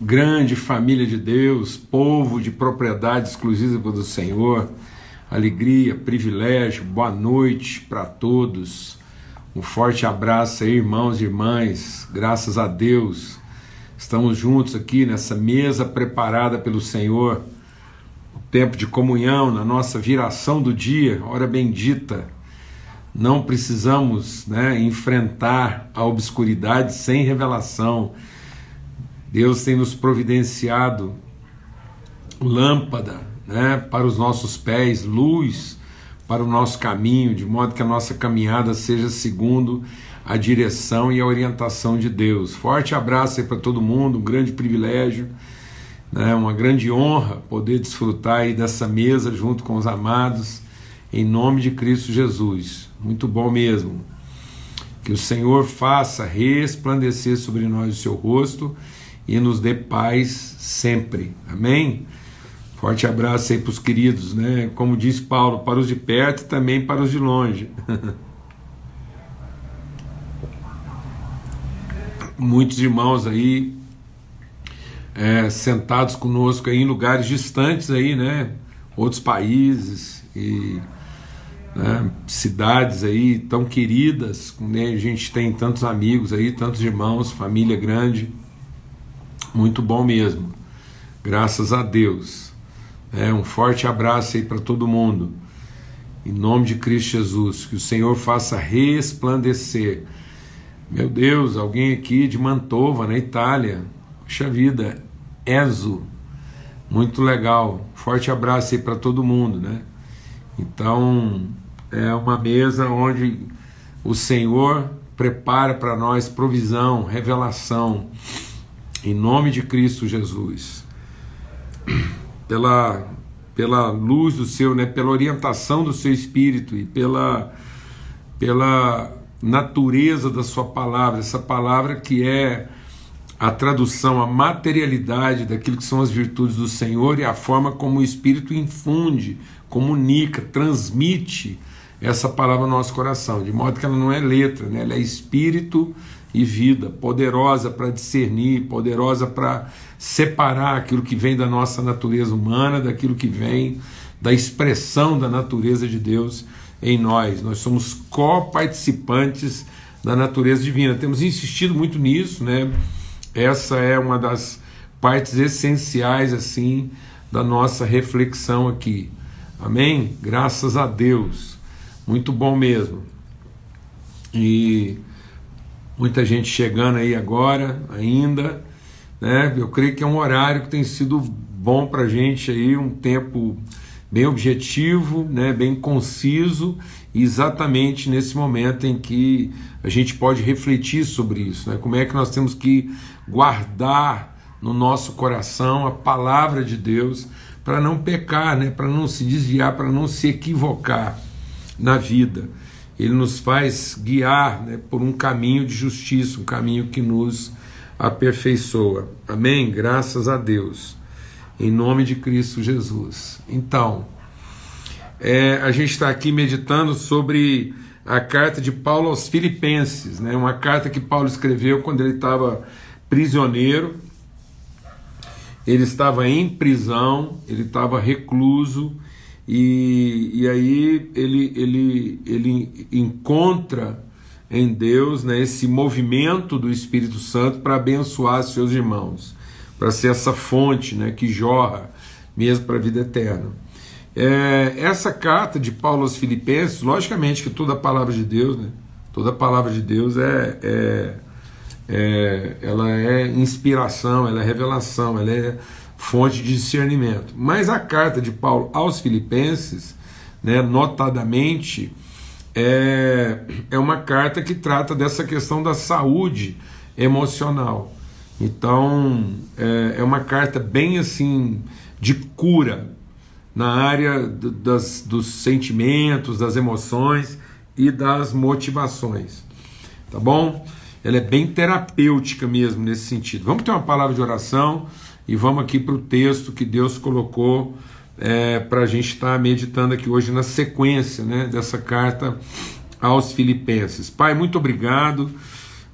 grande família de Deus, povo de propriedade exclusiva do Senhor, alegria, privilégio, boa noite para todos. Um forte abraço aí, irmãos e irmãs, graças a Deus. Estamos juntos aqui nessa mesa preparada pelo Senhor, o tempo de comunhão, na nossa viração do dia, hora bendita. Não precisamos né, enfrentar a obscuridade sem revelação Deus tem nos providenciado lâmpada né, para os nossos pés, luz para o nosso caminho, de modo que a nossa caminhada seja segundo a direção e a orientação de Deus. Forte abraço aí para todo mundo, um grande privilégio, né, uma grande honra poder desfrutar aí dessa mesa junto com os amados, em nome de Cristo Jesus. Muito bom mesmo. Que o Senhor faça resplandecer sobre nós o seu rosto e nos dê paz sempre. Amém? Forte abraço aí para os queridos, né? Como diz Paulo, para os de perto e também para os de longe. Muitos irmãos aí é, sentados conosco aí em lugares distantes aí, né? Outros países e né? cidades aí tão queridas, né? a gente tem tantos amigos aí, tantos irmãos, família grande. Muito bom mesmo. Graças a Deus. É, um forte abraço aí para todo mundo. Em nome de Cristo Jesus, que o Senhor faça resplandecer. Meu Deus, alguém aqui de Mantova, na Itália. Puxa vida, Ezo. Muito legal. Forte abraço aí para todo mundo, né? Então, é uma mesa onde o Senhor prepara para nós provisão, revelação em nome de Cristo Jesus, pela, pela luz do seu, né, pela orientação do seu espírito e pela, pela natureza da sua palavra, essa palavra que é a tradução, a materialidade daquilo que são as virtudes do Senhor e a forma como o Espírito infunde, comunica, transmite essa palavra no nosso coração, de modo que ela não é letra, né? ela é espírito e vida, poderosa para discernir, poderosa para separar aquilo que vem da nossa natureza humana daquilo que vem da expressão da natureza de Deus em nós. Nós somos co-participantes da natureza divina. Temos insistido muito nisso, né? Essa é uma das partes essenciais assim da nossa reflexão aqui. Amém? Graças a Deus. Muito bom mesmo. E muita gente chegando aí agora ainda, né? Eu creio que é um horário que tem sido bom para a gente aí, um tempo bem objetivo, né? Bem conciso, exatamente nesse momento em que a gente pode refletir sobre isso, né? Como é que nós temos que guardar no nosso coração a palavra de Deus para não pecar, né? Para não se desviar, para não se equivocar na vida ele nos faz guiar né, por um caminho de justiça, um caminho que nos aperfeiçoa. Amém? Graças a Deus. Em nome de Cristo Jesus. Então, é, a gente está aqui meditando sobre a carta de Paulo aos Filipenses, né, uma carta que Paulo escreveu quando ele estava prisioneiro, ele estava em prisão, ele estava recluso e, e aí ele, ele, ele encontra em Deus né, esse movimento do Espírito Santo para abençoar seus irmãos, para ser essa fonte né, que jorra mesmo para a vida eterna. É, essa carta de Paulo aos Filipenses, logicamente que toda a palavra de Deus, né, toda a palavra de Deus é, é, é, ela é inspiração, ela é revelação, ela é fonte de discernimento. Mas a carta de Paulo aos Filipenses, né, notadamente, é, é uma carta que trata dessa questão da saúde emocional. Então, é, é uma carta bem assim de cura na área das, dos sentimentos, das emoções e das motivações. Tá bom? Ela é bem terapêutica mesmo nesse sentido. Vamos ter uma palavra de oração e vamos aqui para o texto que Deus colocou é, para a gente estar tá meditando aqui hoje na sequência né, dessa carta aos Filipenses. Pai, muito obrigado.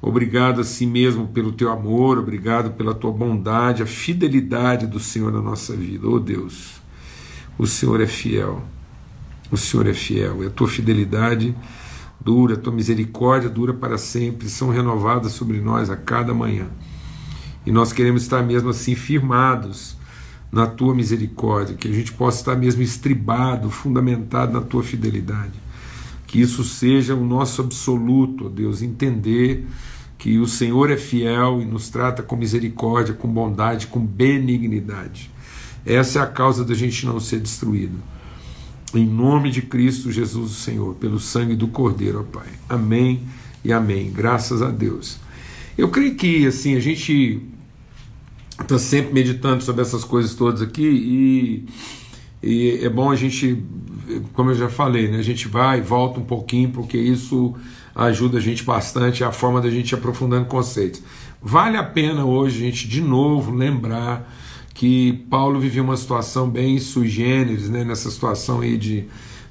Obrigado a si mesmo pelo teu amor, obrigado pela tua bondade, a fidelidade do Senhor na nossa vida. Oh Deus, o Senhor é fiel, o Senhor é fiel, e a tua fidelidade dura, a tua misericórdia dura para sempre, são renovadas sobre nós a cada manhã. E nós queremos estar mesmo assim firmados na tua misericórdia, que a gente possa estar mesmo estribado, fundamentado na tua fidelidade. Que isso seja o nosso absoluto, ó Deus, entender que o Senhor é fiel e nos trata com misericórdia, com bondade, com benignidade. Essa é a causa da gente não ser destruído. Em nome de Cristo Jesus, o Senhor, pelo sangue do Cordeiro, ó Pai. Amém e amém. Graças a Deus. Eu creio que assim a gente está sempre meditando sobre essas coisas todas aqui e, e, é bom a gente, como eu já falei, né, a gente vai e volta um pouquinho porque isso ajuda a gente bastante a forma da gente aprofundando conceitos. Vale a pena hoje a gente de novo lembrar que Paulo vivia uma situação bem sui generis, né, nessa situação aí de,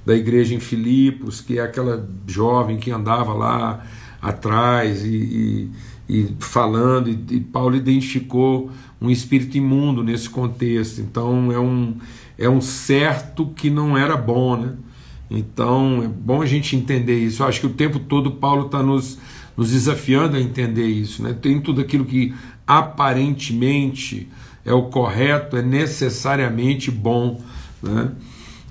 da igreja em Filipos, que é aquela jovem que andava lá atrás e, e, e falando, e, e Paulo identificou um espírito imundo nesse contexto. Então é um, é um certo que não era bom, né? Então é bom a gente entender isso. Eu acho que o tempo todo Paulo está nos, nos desafiando a entender isso. Né? Tem tudo aquilo que aparentemente é o correto, é necessariamente bom. Né?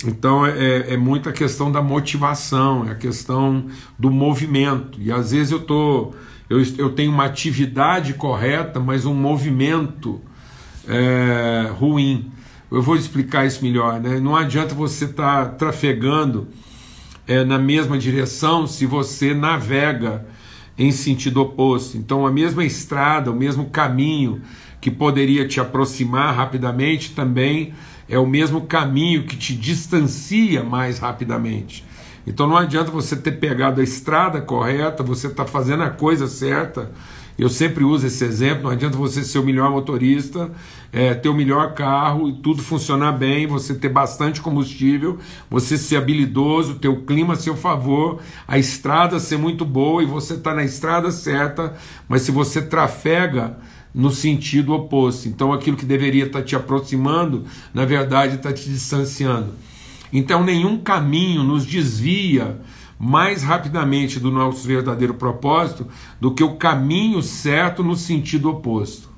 Então é, é muita questão da motivação, é a questão do movimento. E às vezes eu estou. Tô eu, eu tenho uma atividade correta, mas um movimento é, ruim. Eu vou explicar isso melhor. Né? Não adianta você estar tá trafegando é, na mesma direção se você navega em sentido oposto. Então, a mesma estrada, o mesmo caminho que poderia te aproximar rapidamente também é o mesmo caminho que te distancia mais rapidamente. Então não adianta você ter pegado a estrada correta, você está fazendo a coisa certa. Eu sempre uso esse exemplo: não adianta você ser o melhor motorista, é, ter o melhor carro e tudo funcionar bem, você ter bastante combustível, você ser habilidoso, ter o clima a seu favor, a estrada ser muito boa e você está na estrada certa, mas se você trafega no sentido oposto, então aquilo que deveria estar tá te aproximando, na verdade está te distanciando. Então, nenhum caminho nos desvia mais rapidamente do nosso verdadeiro propósito do que o caminho certo no sentido oposto.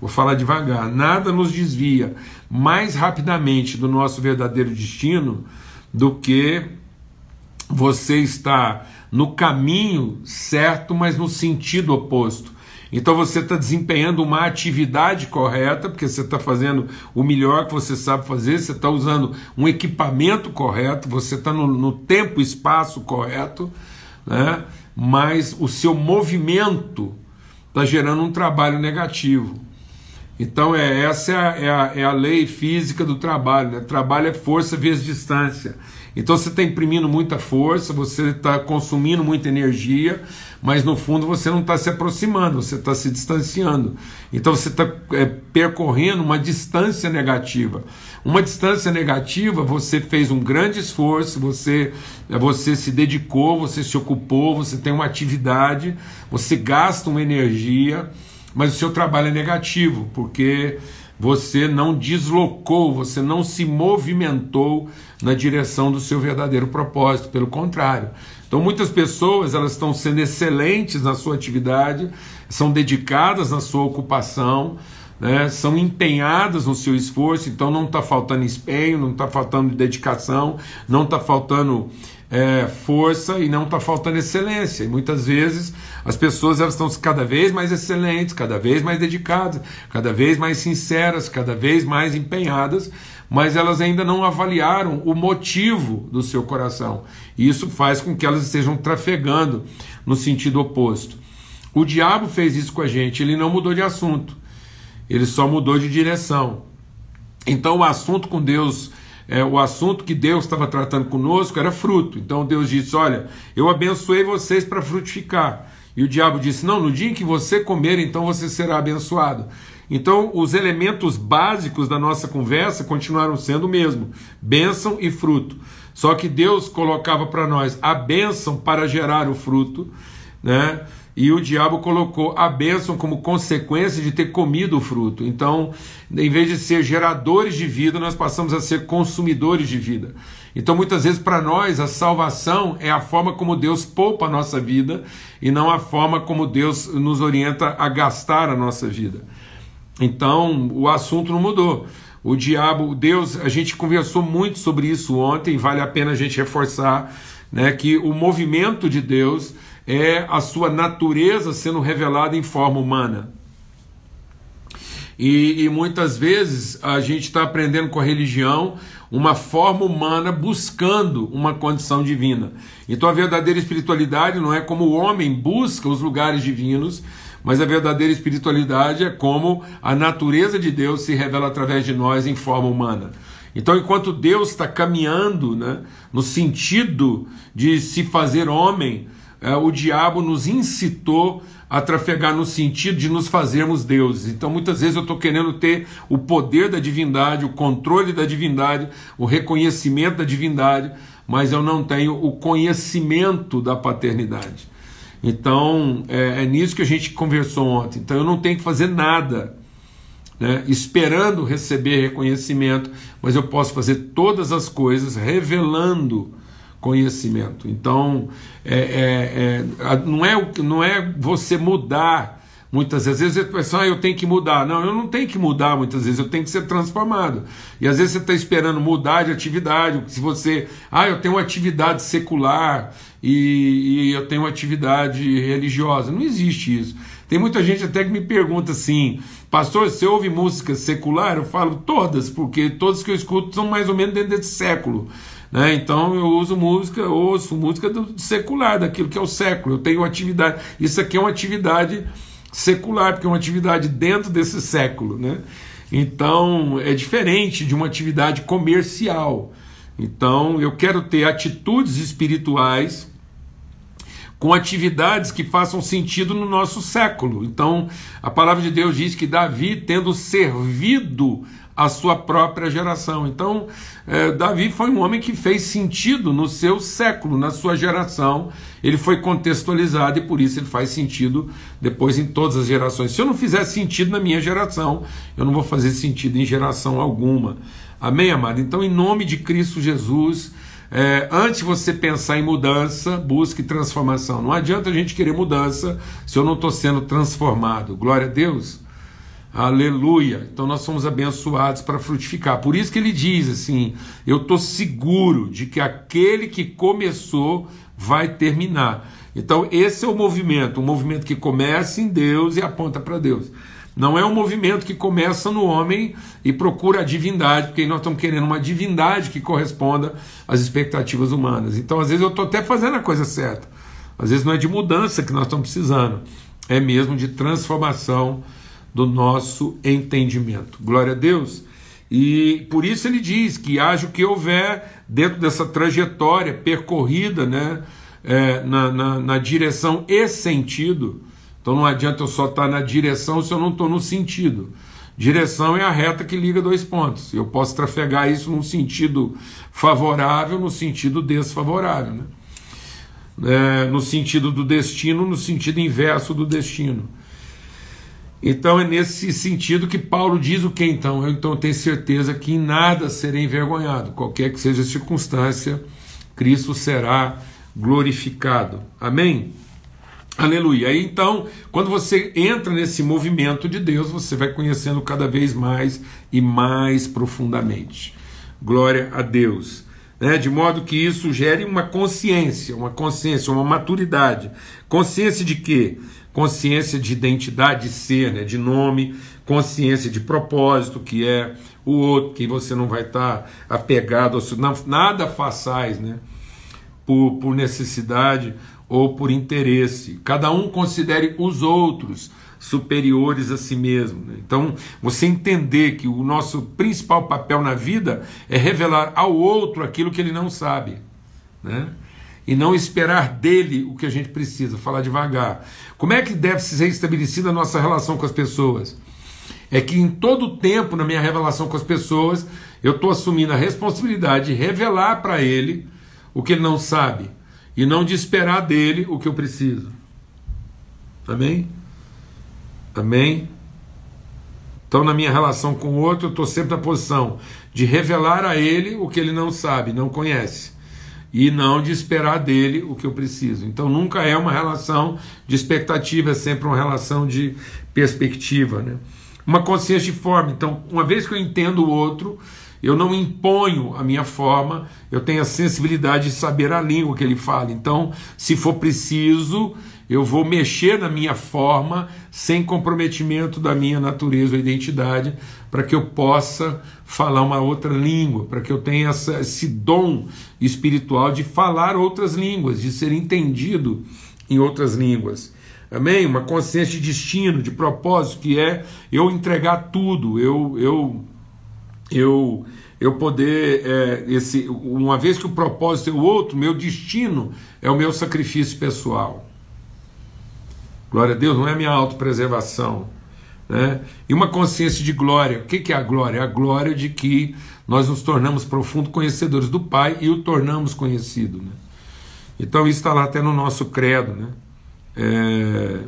Vou falar devagar. Nada nos desvia mais rapidamente do nosso verdadeiro destino do que você está no caminho certo, mas no sentido oposto. Então você está desempenhando uma atividade correta, porque você está fazendo o melhor que você sabe fazer, você está usando um equipamento correto, você está no, no tempo e espaço correto, né? mas o seu movimento está gerando um trabalho negativo. Então é, essa é a, é a, é a lei física do trabalho. Né? Trabalho é força vezes distância. Então você está imprimindo muita força, você está consumindo muita energia, mas no fundo você não está se aproximando, você está se distanciando. Então você está é, percorrendo uma distância negativa. Uma distância negativa, você fez um grande esforço, você, você se dedicou, você se ocupou, você tem uma atividade, você gasta uma energia, mas o seu trabalho é negativo, porque você não deslocou, você não se movimentou na direção do seu verdadeiro propósito, pelo contrário. Então muitas pessoas elas estão sendo excelentes na sua atividade, são dedicadas na sua ocupação, né, são empenhadas no seu esforço, então não está faltando empenho, não está faltando dedicação, não está faltando é, força e não está faltando excelência. E muitas vezes as pessoas elas estão cada vez mais excelentes, cada vez mais dedicadas, cada vez mais sinceras, cada vez mais empenhadas, mas elas ainda não avaliaram o motivo do seu coração. E isso faz com que elas estejam trafegando no sentido oposto. O diabo fez isso com a gente, ele não mudou de assunto, ele só mudou de direção. Então o assunto com Deus é, o assunto que Deus estava tratando conosco era fruto. Então Deus disse: Olha, eu abençoei vocês para frutificar. E o diabo disse: Não, no dia em que você comer, então você será abençoado. Então, os elementos básicos da nossa conversa continuaram sendo o mesmo: bênção e fruto. Só que Deus colocava para nós a bênção para gerar o fruto, né? e o diabo colocou a bênção como consequência de ter comido o fruto. Então, em vez de ser geradores de vida, nós passamos a ser consumidores de vida. Então, muitas vezes, para nós, a salvação é a forma como Deus poupa a nossa vida e não a forma como Deus nos orienta a gastar a nossa vida. Então, o assunto não mudou. O diabo, Deus, a gente conversou muito sobre isso ontem, vale a pena a gente reforçar né, que o movimento de Deus é a sua natureza sendo revelada em forma humana. E, e muitas vezes a gente está aprendendo com a religião uma forma humana buscando uma condição divina. Então a verdadeira espiritualidade não é como o homem busca os lugares divinos, mas a verdadeira espiritualidade é como a natureza de Deus se revela através de nós em forma humana. Então, enquanto Deus está caminhando né, no sentido de se fazer homem, é, o diabo nos incitou a trafegar no sentido de nos fazermos deuses. Então, muitas vezes eu estou querendo ter o poder da divindade, o controle da divindade, o reconhecimento da divindade, mas eu não tenho o conhecimento da paternidade. Então, é, é nisso que a gente conversou ontem. Então, eu não tenho que fazer nada. Né, esperando receber reconhecimento, mas eu posso fazer todas as coisas revelando conhecimento. Então, é, é, é, não, é, não é você mudar. Muitas vezes, você pensa, ah, eu tenho que mudar. Não, eu não tenho que mudar muitas vezes, eu tenho que ser transformado. E às vezes você está esperando mudar de atividade. Se você, ah, eu tenho uma atividade secular e, e eu tenho uma atividade religiosa. Não existe isso. Tem muita gente até que me pergunta assim, pastor, você ouve música secular? Eu falo todas, porque todas que eu escuto são mais ou menos dentro desse século. Né? Então eu uso música, ouço música do secular, daquilo que é o século. Eu tenho atividade. Isso aqui é uma atividade secular, porque é uma atividade dentro desse século. Né? Então é diferente de uma atividade comercial. Então eu quero ter atitudes espirituais com atividades que façam sentido no nosso século. Então, a palavra de Deus diz que Davi, tendo servido a sua própria geração. Então, é, Davi foi um homem que fez sentido no seu século, na sua geração. Ele foi contextualizado e por isso ele faz sentido depois em todas as gerações. Se eu não fizer sentido na minha geração, eu não vou fazer sentido em geração alguma. Amém, amado? Então, em nome de Cristo Jesus. É, antes de você pensar em mudança, busque transformação. Não adianta a gente querer mudança se eu não estou sendo transformado. Glória a Deus. Aleluia. Então nós somos abençoados para frutificar. Por isso que ele diz assim: eu estou seguro de que aquele que começou vai terminar. Então esse é o movimento, um movimento que começa em Deus e aponta para Deus. Não é um movimento que começa no homem e procura a divindade, porque nós estamos querendo uma divindade que corresponda às expectativas humanas. Então, às vezes, eu estou até fazendo a coisa certa. Às vezes, não é de mudança que nós estamos precisando, é mesmo de transformação do nosso entendimento. Glória a Deus. E por isso ele diz que haja o que houver dentro dessa trajetória percorrida né, é, na, na, na, direção e sentido. Então não adianta eu só estar na direção se eu não estou no sentido. Direção é a reta que liga dois pontos. Eu posso trafegar isso num sentido favorável, no sentido desfavorável. Né? É, no sentido do destino, no sentido inverso do destino. Então é nesse sentido que Paulo diz o que então? Eu então tenho certeza que em nada serei envergonhado, qualquer que seja a circunstância, Cristo será glorificado. Amém? Aleluia. Aí então, quando você entra nesse movimento de Deus, você vai conhecendo cada vez mais e mais profundamente. Glória a Deus. Né? De modo que isso gere uma consciência, uma consciência, uma maturidade. Consciência de quê? Consciência de identidade de ser, né, de nome, consciência de propósito, que é o outro, que você não vai estar apegado, não, nada façais né, por, por necessidade ou por interesse. Cada um considere os outros superiores a si mesmo. Né? Então, você entender que o nosso principal papel na vida é revelar ao outro aquilo que ele não sabe. Né? E não esperar dele o que a gente precisa, falar devagar. Como é que deve ser estabelecida a nossa relação com as pessoas? É que em todo tempo, na minha relação com as pessoas, eu estou assumindo a responsabilidade de revelar para ele o que ele não sabe e não de esperar dele o que eu preciso. Amém? Amém? Então, na minha relação com o outro, eu estou sempre na posição de revelar a ele o que ele não sabe, não conhece, e não de esperar dele o que eu preciso. Então, nunca é uma relação de expectativa, é sempre uma relação de perspectiva. Né? Uma consciência de forma. Então, uma vez que eu entendo o outro, eu não imponho a minha forma, eu tenho a sensibilidade de saber a língua que ele fala. Então, se for preciso, eu vou mexer na minha forma sem comprometimento da minha natureza ou identidade, para que eu possa falar uma outra língua, para que eu tenha essa, esse dom espiritual de falar outras línguas, de ser entendido em outras línguas. Amém? Uma consciência de destino, de propósito, que é eu entregar tudo, eu, eu, eu, eu poder, é, esse, uma vez que o propósito é o outro, meu destino é o meu sacrifício pessoal. Glória a Deus, não é minha autopreservação. Né? E uma consciência de glória. O que é a glória? É a glória de que nós nos tornamos profundos conhecedores do Pai e o tornamos conhecido. Né? Então isso está lá até no nosso credo, né? É,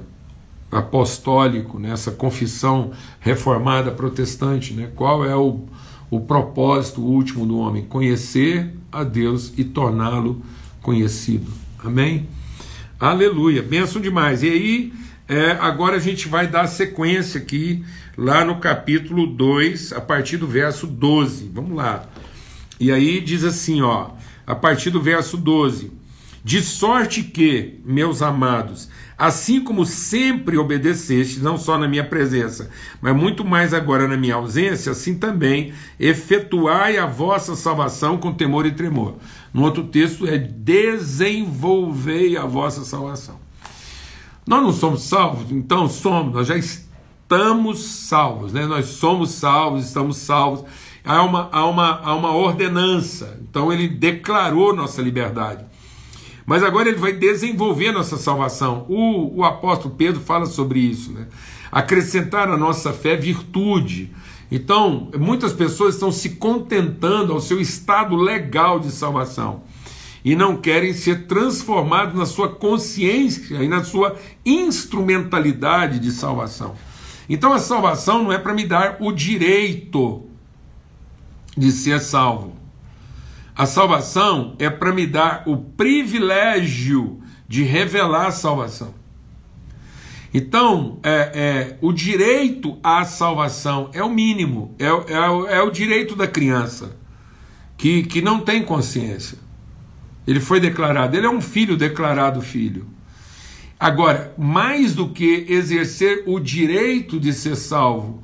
apostólico, nessa né? confissão reformada protestante. Né? Qual é o, o propósito último do homem? Conhecer a Deus e torná-lo conhecido. Amém? Aleluia, benção demais. E aí, é, agora a gente vai dar sequência aqui, lá no capítulo 2, a partir do verso 12. Vamos lá. E aí diz assim, ó, a partir do verso 12: De sorte que, meus amados, assim como sempre obedeceste, não só na minha presença, mas muito mais agora na minha ausência, assim também efetuai a vossa salvação com temor e tremor. No outro texto é desenvolvei a vossa salvação. Nós não somos salvos, então somos, nós já estamos salvos, né? Nós somos salvos, estamos salvos. Há uma, há uma, há uma ordenança, então ele declarou nossa liberdade. Mas agora ele vai desenvolver nossa salvação. O, o apóstolo Pedro fala sobre isso, né? Acrescentar à nossa fé virtude então, muitas pessoas estão se contentando ao seu estado legal de salvação e não querem ser transformados na sua consciência e na sua instrumentalidade de salvação. Então, a salvação não é para me dar o direito de ser salvo. A salvação é para me dar o privilégio de revelar a salvação. Então, é, é, o direito à salvação é o mínimo, é, é, é o direito da criança, que, que não tem consciência. Ele foi declarado, ele é um filho declarado filho. Agora, mais do que exercer o direito de ser salvo,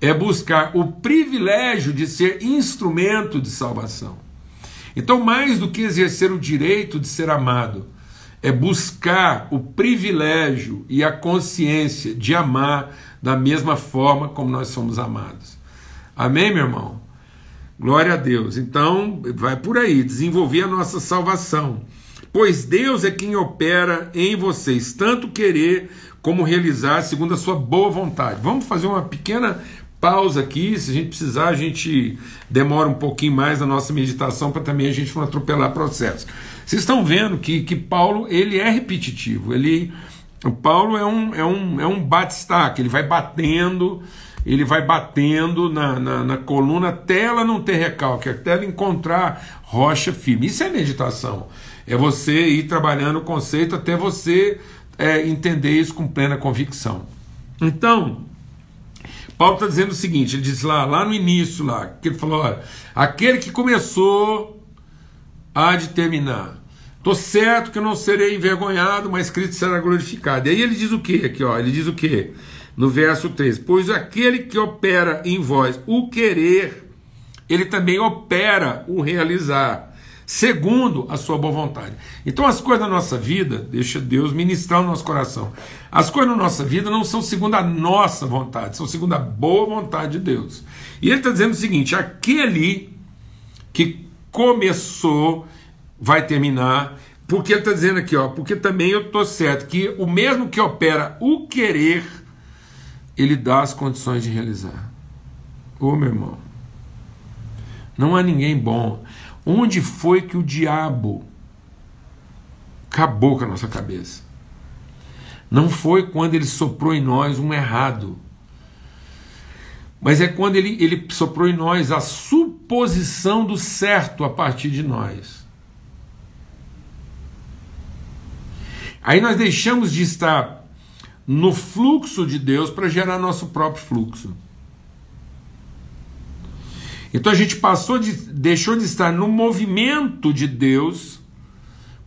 é buscar o privilégio de ser instrumento de salvação. Então, mais do que exercer o direito de ser amado, é buscar o privilégio e a consciência de amar da mesma forma como nós somos amados. Amém, meu irmão? Glória a Deus. Então, vai por aí, desenvolver a nossa salvação. Pois Deus é quem opera em vocês, tanto querer como realizar segundo a sua boa vontade. Vamos fazer uma pequena pausa aqui, se a gente precisar, a gente demora um pouquinho mais na nossa meditação para também a gente não atropelar processo. Vocês estão vendo que, que Paulo ele é repetitivo, ele o Paulo é um, é um, é um bate-staque, ele vai batendo, ele vai batendo na, na, na, coluna até ela não ter recalque, até ela encontrar rocha firme. Isso é meditação. É você ir trabalhando o conceito até você é, entender isso com plena convicção. Então, Paulo está dizendo o seguinte: ele diz lá, lá no início, lá, que ele falou: olha, aquele que começou há de terminar. Estou certo que eu não serei envergonhado, mas Cristo será glorificado. E aí ele diz o que aqui, ó? Ele diz o que? No verso 3: Pois aquele que opera em vós o querer, ele também opera o realizar segundo a sua boa vontade. Então as coisas da nossa vida, deixa Deus ministrar o nosso coração. As coisas da nossa vida não são segundo a nossa vontade, são segundo a boa vontade de Deus. E ele está dizendo o seguinte: aquele que começou vai terminar. Porque ele está dizendo aqui, ó, porque também eu estou certo que o mesmo que opera o querer, ele dá as condições de realizar. Ô meu irmão, não há ninguém bom. Onde foi que o diabo acabou com a nossa cabeça? Não foi quando ele soprou em nós um errado. Mas é quando ele, ele soprou em nós a suposição do certo a partir de nós. Aí nós deixamos de estar no fluxo de Deus para gerar nosso próprio fluxo. Então a gente passou de, deixou de estar no movimento de Deus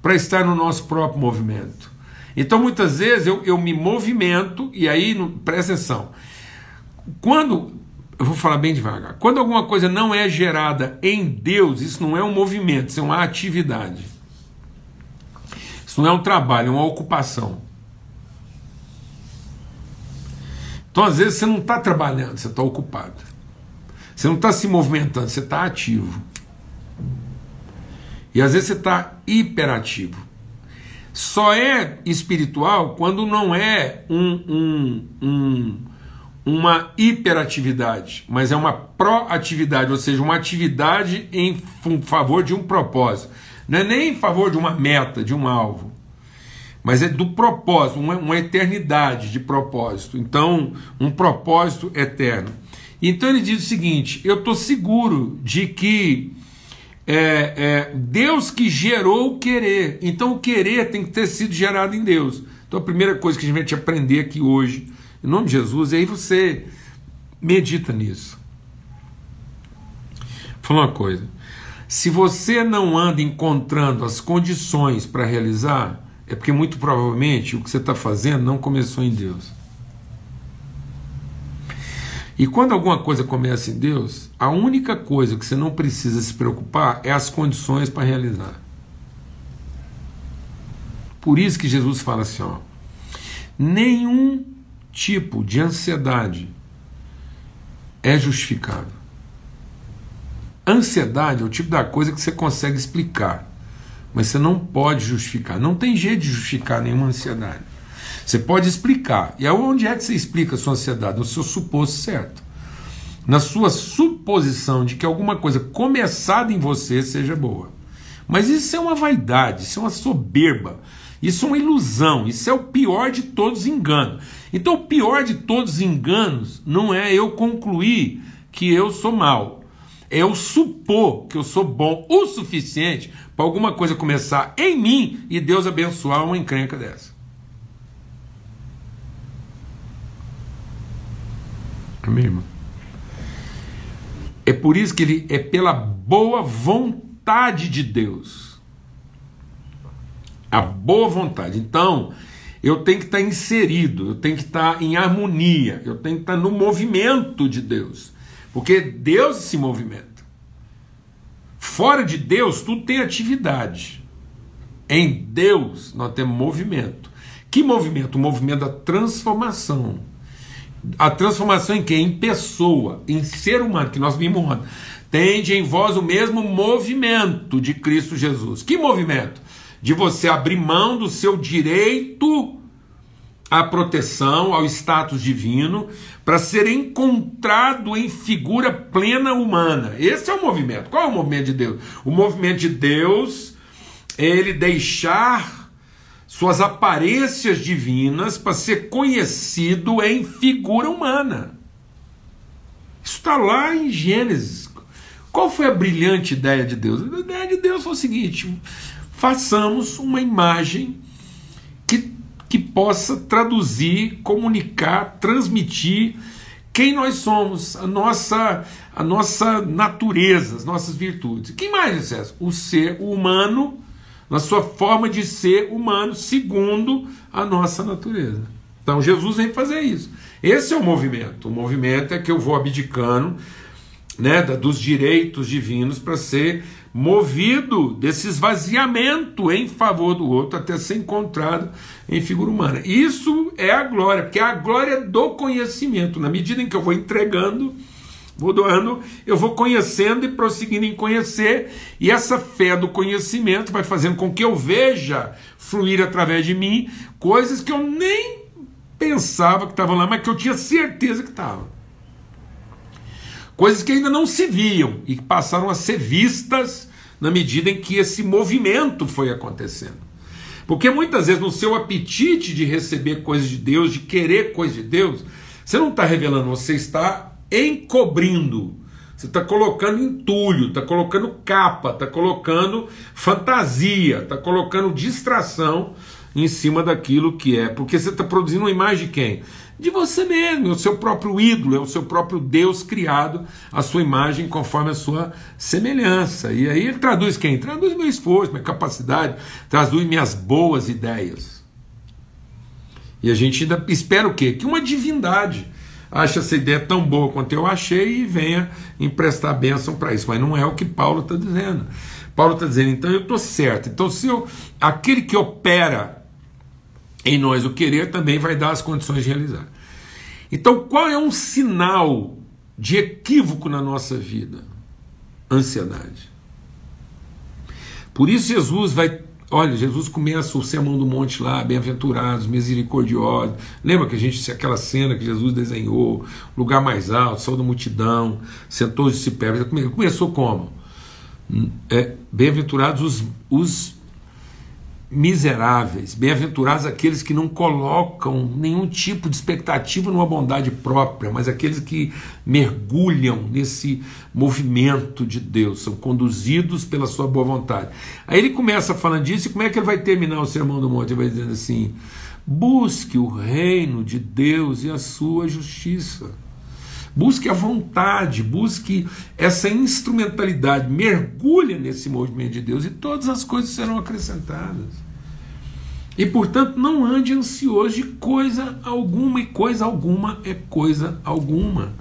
para estar no nosso próprio movimento. Então muitas vezes eu, eu me movimento, e aí, presta atenção, quando, eu vou falar bem devagar, quando alguma coisa não é gerada em Deus, isso não é um movimento, isso é uma atividade. Isso não é um trabalho, é uma ocupação. Então às vezes você não está trabalhando, você está ocupado. Você não está se movimentando, você está ativo. E às vezes você está hiperativo. Só é espiritual quando não é um, um, um, uma hiperatividade, mas é uma proatividade, ou seja, uma atividade em favor de um propósito. Não é nem em favor de uma meta, de um alvo, mas é do propósito, uma, uma eternidade de propósito. Então, um propósito eterno. Então ele diz o seguinte: eu estou seguro de que é, é, Deus que gerou o querer. Então o querer tem que ter sido gerado em Deus. Então a primeira coisa que a gente vai te aprender aqui hoje, em nome de Jesus, e aí você medita nisso. Vou falar uma coisa. Se você não anda encontrando as condições para realizar, é porque muito provavelmente o que você está fazendo não começou em Deus. E quando alguma coisa começa em Deus, a única coisa que você não precisa se preocupar é as condições para realizar. Por isso que Jesus fala assim: ó, nenhum tipo de ansiedade é justificado. Ansiedade é o tipo da coisa que você consegue explicar, mas você não pode justificar. Não tem jeito de justificar nenhuma ansiedade. Você pode explicar. E onde é que você explica a sua ansiedade? No seu suposto certo. Na sua suposição de que alguma coisa começada em você seja boa. Mas isso é uma vaidade, isso é uma soberba, isso é uma ilusão, isso é o pior de todos os enganos. Então, o pior de todos os enganos não é eu concluir que eu sou mal, é eu supor que eu sou bom o suficiente para alguma coisa começar em mim e Deus abençoar uma encrenca dessa. Amém, irmão? É por isso que ele é pela boa vontade de Deus. A boa vontade. Então, eu tenho que estar inserido, eu tenho que estar em harmonia, eu tenho que estar no movimento de Deus. Porque Deus se movimenta. Fora de Deus, tudo tem atividade. Em Deus, nós temos movimento. Que movimento? O movimento da transformação a transformação em quê? Em pessoa, em ser humano, que nós vimos ontem. Tende em vós o mesmo movimento de Cristo Jesus. Que movimento? De você abrir mão do seu direito à proteção, ao status divino, para ser encontrado em figura plena humana. Esse é o movimento. Qual é o movimento de Deus? O movimento de Deus é ele deixar suas aparências divinas para ser conhecido em figura humana. Isso está lá em Gênesis. Qual foi a brilhante ideia de Deus? A ideia de Deus foi o seguinte: façamos uma imagem que, possa traduzir, comunicar, transmitir quem nós somos, a nossa, a nossa natureza, as nossas virtudes. Que imagem é essa? O ser humano na sua forma de ser humano, segundo a nossa natureza. Então Jesus vem fazer isso. Esse é o movimento. O movimento é que eu vou abdicando né, dos direitos divinos para ser movido desse esvaziamento em favor do outro até ser encontrado em figura humana. Isso é a glória, porque é a glória do conhecimento. Na medida em que eu vou entregando Vou doando, eu vou conhecendo e prosseguindo em conhecer, e essa fé do conhecimento vai fazendo com que eu veja fluir através de mim coisas que eu nem pensava que estavam lá, mas que eu tinha certeza que estavam. Coisas que ainda não se viam e que passaram a ser vistas na medida em que esse movimento foi acontecendo. Porque muitas vezes no seu apetite de receber coisas de Deus, de querer coisas de Deus, você não está revelando, você está encobrindo. Você está colocando entulho, está colocando capa, está colocando fantasia, está colocando distração em cima daquilo que é. Porque você está produzindo uma imagem de quem? de você mesmo, é o seu próprio ídolo, é o seu próprio Deus criado, a sua imagem conforme a sua semelhança. E aí ele traduz quem? Traduz meu esforço, minha capacidade, traduz minhas boas ideias. E a gente ainda espera o quê? Que uma divindade ache essa ideia tão boa quanto eu achei e venha emprestar bênção para isso. Mas não é o que Paulo está dizendo. Paulo está dizendo, então eu estou certo. Então, se eu, aquele que opera em nós o querer também vai dar as condições de realizar. Então, qual é um sinal de equívoco na nossa vida? Ansiedade. Por isso, Jesus vai. Olha, Jesus começa o sermão do monte lá, bem-aventurados, misericordiosos. Lembra que a gente, aquela cena que Jesus desenhou, lugar mais alto, saiu da multidão, sentou os discípulos. Começou como? É, bem-aventurados os, os miseráveis, bem-aventurados aqueles que não colocam nenhum tipo de expectativa numa bondade própria, mas aqueles que mergulham nesse movimento de Deus, são conduzidos pela sua boa vontade. Aí ele começa falando disso, e como é que ele vai terminar o Sermão do Monte? Ele vai dizendo assim: busque o reino de Deus e a sua justiça. Busque a vontade, busque essa instrumentalidade, mergulhe nesse movimento de Deus e todas as coisas serão acrescentadas. E portanto, não ande ansioso de coisa alguma, e coisa alguma é coisa alguma.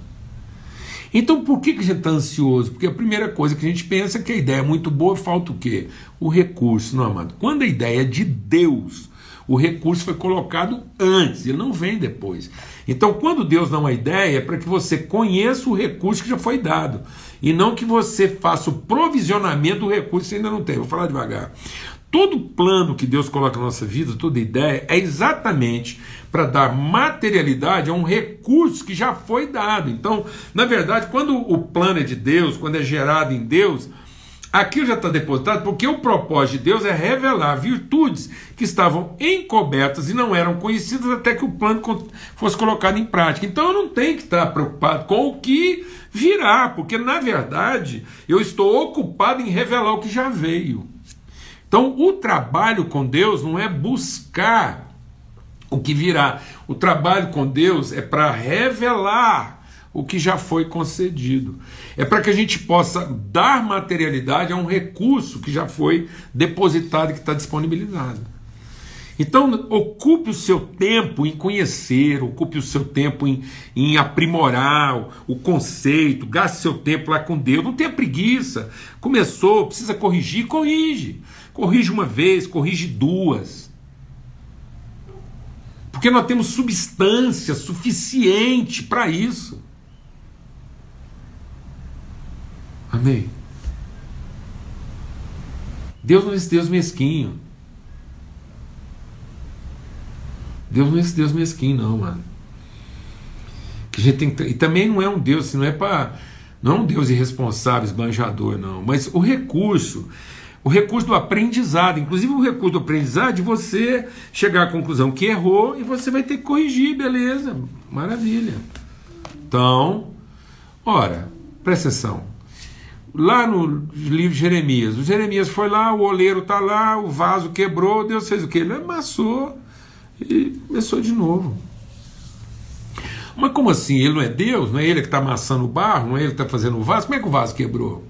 Então, por que, que a gente está ansioso? Porque a primeira coisa que a gente pensa é que a ideia é muito boa, falta o quê? O recurso, não, amado? Quando a ideia é de Deus, o recurso foi colocado antes, ele não vem depois. Então, quando Deus dá uma ideia, é para que você conheça o recurso que já foi dado. E não que você faça o provisionamento do recurso que ainda não tem. Vou falar devagar. Todo plano que Deus coloca na nossa vida, toda ideia, é exatamente para dar materialidade a um recurso que já foi dado. Então, na verdade, quando o plano é de Deus, quando é gerado em Deus, Aquilo já está depositado porque o propósito de Deus é revelar virtudes que estavam encobertas e não eram conhecidas até que o plano fosse colocado em prática. Então eu não tenho que estar preocupado com o que virá, porque na verdade eu estou ocupado em revelar o que já veio. Então o trabalho com Deus não é buscar o que virá. O trabalho com Deus é para revelar o que já foi concedido. É para que a gente possa dar materialidade a um recurso que já foi depositado e que está disponibilizado. Então, ocupe o seu tempo em conhecer, ocupe o seu tempo em, em aprimorar o, o, conceito, gaste seu tempo lá com Deus. Não tenha preguiça. Começou, precisa corrigir, corrige. Corrige uma vez, corrige duas. Porque nós temos substância suficiente para isso. Amém. Deus não é esse Deus mesquinho. Deus não é esse Deus mesquinho, não, mano. Que a gente tem que, e também não é um Deus, assim, não é para. Não é um Deus irresponsável, esbanjador, não. Mas o recurso, o recurso do aprendizado, inclusive o recurso do aprendizado de você chegar à conclusão que errou e você vai ter que corrigir, beleza, maravilha. Então, ora, presta atenção lá no livro de Jeremias. O Jeremias foi lá, o oleiro está lá, o vaso quebrou, Deus fez o que? Ele amassou e começou de novo. Mas como assim? Ele não é Deus? Não é ele que está amassando o barro? Não é ele que está fazendo o vaso? Como é que o vaso quebrou?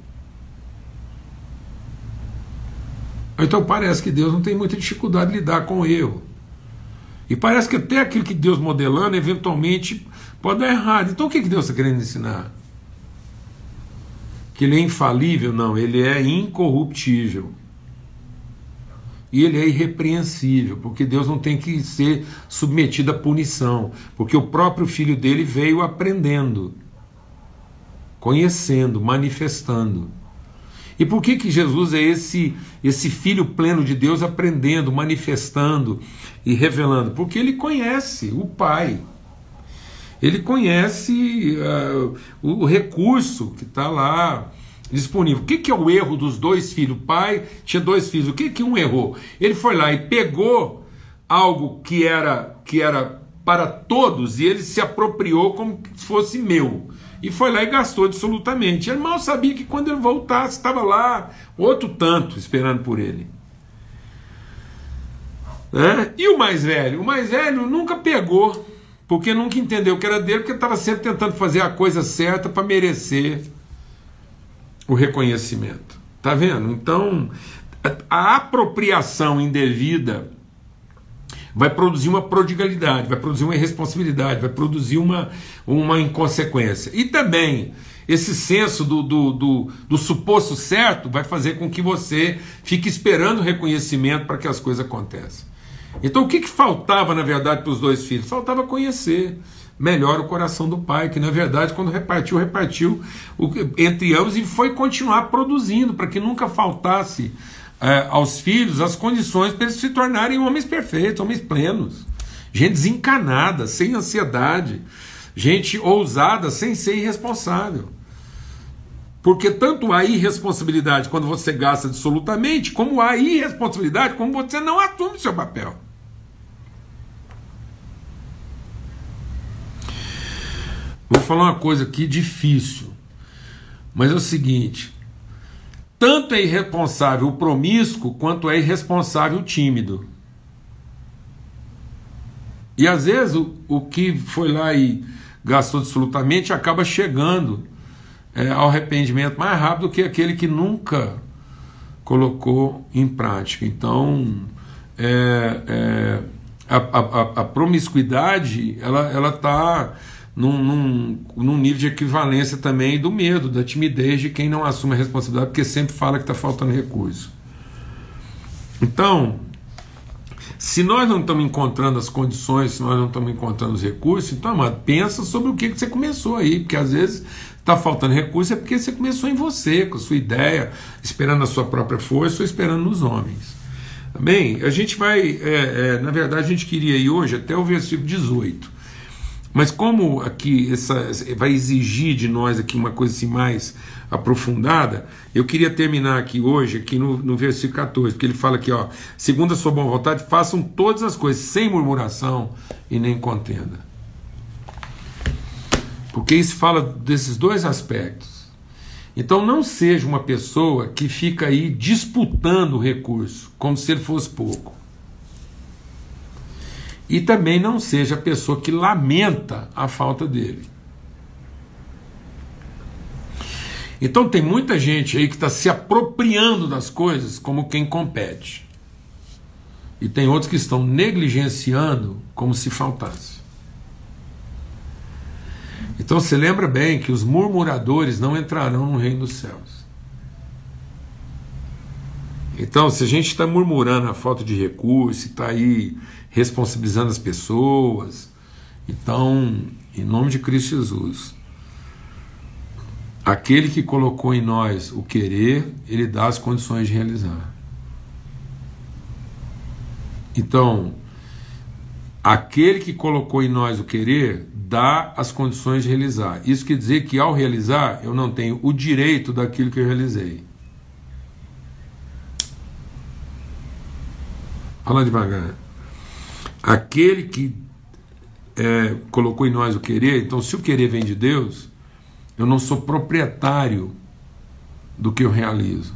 Então parece que Deus não tem muita dificuldade de lidar com o erro. E parece que até aquilo que Deus modelando, eventualmente, pode dar errado. Então o que Deus está querendo ensinar? Que ele é infalível, não, ele é incorruptível. E ele é irrepreensível, porque Deus não tem que ser submetido à punição, porque o próprio filho dele veio aprendendo, conhecendo, manifestando. E por que, que Jesus é esse, esse filho pleno de Deus aprendendo, manifestando e revelando? Porque ele conhece o Pai. Ele conhece uh, o recurso que está lá disponível. O que, que é o erro dos dois filhos? O pai tinha dois filhos. O que, que um errou? Ele foi lá e pegou algo que era, que era para todos e ele se apropriou como se fosse meu. E foi lá e gastou absolutamente. Ele mal sabia que quando ele voltasse, estava lá outro tanto esperando por ele. É? E o mais velho? O mais velho nunca pegou, porque nunca entendeu que era dele, porque estava sempre tentando fazer a coisa certa para merecer o reconhecimento. Tá vendo? Então, a apropriação indevida vai produzir uma prodigalidade, vai produzir uma irresponsabilidade, vai produzir uma, uma inconsequência. E também esse senso do, do, do, do suposto certo vai fazer com que você fique esperando reconhecimento para que as coisas aconteçam. Então o que, que faltava, na verdade, para os dois filhos? Faltava conhecer melhor o coração do pai, que na verdade, quando repartiu, repartiu entre ambos e foi continuar produzindo, para que nunca faltasse é, aos filhos as condições para eles se tornarem homens perfeitos, homens plenos, gente desencanada, sem ansiedade, gente ousada, sem ser irresponsável. Porque tanto há irresponsabilidade quando você gasta absolutamente, como há irresponsabilidade quando você não assume seu papel. Vou falar uma coisa aqui difícil, mas é o seguinte: tanto é irresponsável o promíscuo quanto é irresponsável o tímido. E às vezes o, o que foi lá e gastou absolutamente acaba chegando é, ao arrependimento mais rápido que aquele que nunca colocou em prática. Então, é, é, a, a, a, promiscuidade ela está num, num, num, nível de equivalência também do medo, da timidez de quem não assume a responsabilidade, porque sempre fala que está faltando recurso. Então, se nós não estamos encontrando as condições, se nós não estamos encontrando os recursos, então, amado, pensa sobre o que, que você começou aí, porque às vezes está faltando recurso é porque você começou em você, com a sua ideia, esperando a sua própria força ou esperando nos homens. Bem, a gente vai, é, é, na verdade, a gente queria ir hoje até o versículo 18. Mas como aqui essa, vai exigir de nós aqui uma coisa assim mais aprofundada, eu queria terminar aqui hoje, aqui no, no versículo 14, porque ele fala aqui, ó, segundo a sua boa vontade, façam todas as coisas sem murmuração e nem contenda. Porque isso fala desses dois aspectos. Então não seja uma pessoa que fica aí disputando o recurso, como se ele fosse pouco. E também não seja a pessoa que lamenta a falta dele. Então tem muita gente aí que está se apropriando das coisas como quem compete. E tem outros que estão negligenciando como se faltasse. Então se lembra bem que os murmuradores não entrarão no reino dos céus. Então, se a gente está murmurando a falta de recurso, está aí responsabilizando as pessoas. Então, em nome de Cristo Jesus, aquele que colocou em nós o querer, ele dá as condições de realizar. Então, aquele que colocou em nós o querer, dá as condições de realizar. Isso quer dizer que ao realizar, eu não tenho o direito daquilo que eu realizei. Fala devagar aquele que é, colocou em nós o querer, então se o querer vem de Deus, eu não sou proprietário do que eu realizo.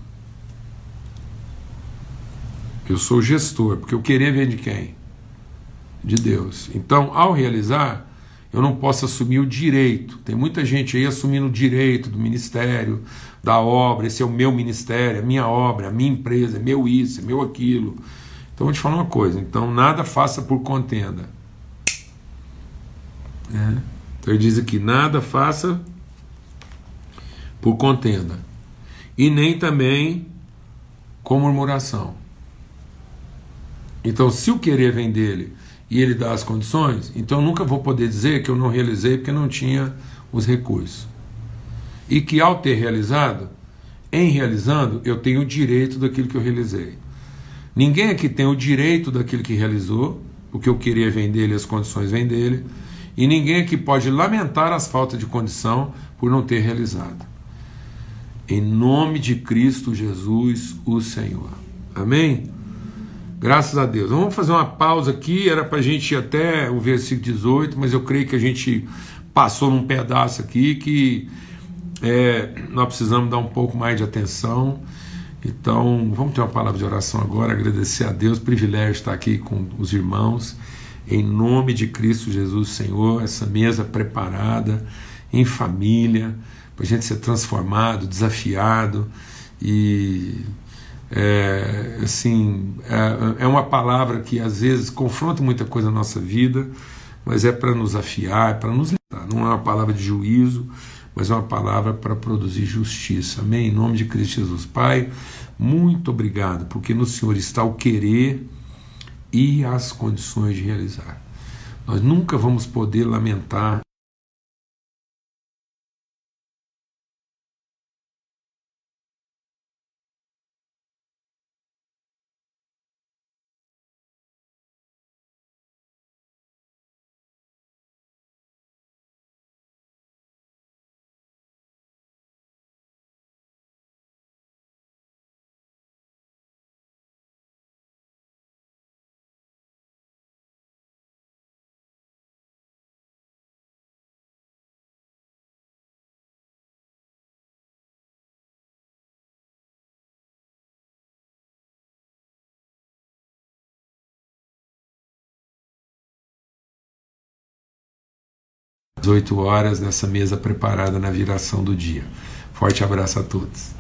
Eu sou gestor, porque o querer vem de quem? De Deus. Então, ao realizar, eu não posso assumir o direito. Tem muita gente aí assumindo o direito do ministério, da obra, esse é o meu ministério, é a minha obra, a minha empresa, é meu isso, é meu aquilo. Então vou te falar uma coisa: então nada faça por contenda. É. Então ele diz aqui: nada faça por contenda, e nem também com murmuração. Então, se o querer vem dele e ele dá as condições, então nunca vou poder dizer que eu não realizei porque não tinha os recursos. E que ao ter realizado, em realizando, eu tenho o direito daquilo que eu realizei. Ninguém aqui tem o direito daquilo que realizou, o que eu queria vem dele, as condições vêm dele, e ninguém aqui pode lamentar as faltas de condição por não ter realizado. em nome de Cristo Jesus, o Senhor. Amém? Graças a Deus. Vamos fazer uma pausa aqui, era para a gente ir até o versículo 18, mas eu creio que a gente passou num pedaço aqui que é, nós precisamos dar um pouco mais de atenção. Então, vamos ter uma palavra de oração agora, agradecer a Deus, privilégio estar aqui com os irmãos, em nome de Cristo Jesus, Senhor, essa mesa preparada, em família, para a gente ser transformado, desafiado e é, assim é, é, uma palavra que às vezes confronta muita coisa na nossa vida, mas é para nos afiar, é para nos limpar. Não é uma palavra de juízo, mas é uma palavra para produzir justiça. Amém? Em nome de Cristo Jesus. Pai, muito obrigado, porque no Senhor está o querer e as condições de realizar. Nós nunca vamos poder lamentar 8 horas nessa mesa preparada na viração do dia. Forte abraço a todos.